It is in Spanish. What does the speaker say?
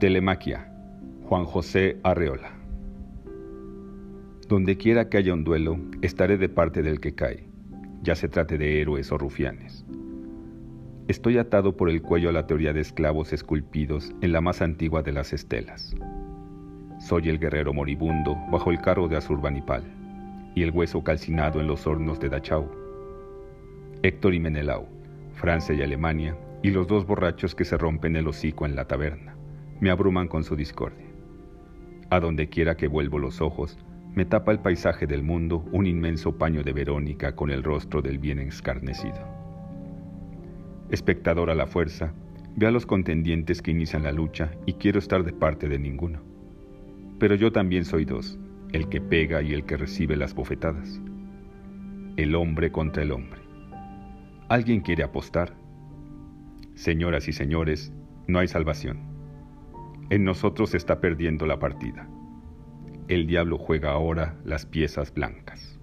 Telemaquia, Juan José Arreola. Donde quiera que haya un duelo, estaré de parte del que cae, ya se trate de héroes o rufianes. Estoy atado por el cuello a la teoría de esclavos esculpidos en la más antigua de las estelas. Soy el guerrero moribundo bajo el carro de Azurbanipal y el hueso calcinado en los hornos de Dachau. Héctor y Menelau, Francia y Alemania, y los dos borrachos que se rompen el hocico en la taberna, me abruman con su discordia. A donde quiera que vuelvo los ojos, me tapa el paisaje del mundo un inmenso paño de Verónica con el rostro del bien escarnecido. Espectador a la fuerza, ve a los contendientes que inician la lucha y quiero estar de parte de ninguno. Pero yo también soy dos, el que pega y el que recibe las bofetadas. El hombre contra el hombre. ¿Alguien quiere apostar? Señoras y señores, no hay salvación. En nosotros está perdiendo la partida el diablo juega ahora las piezas blancas.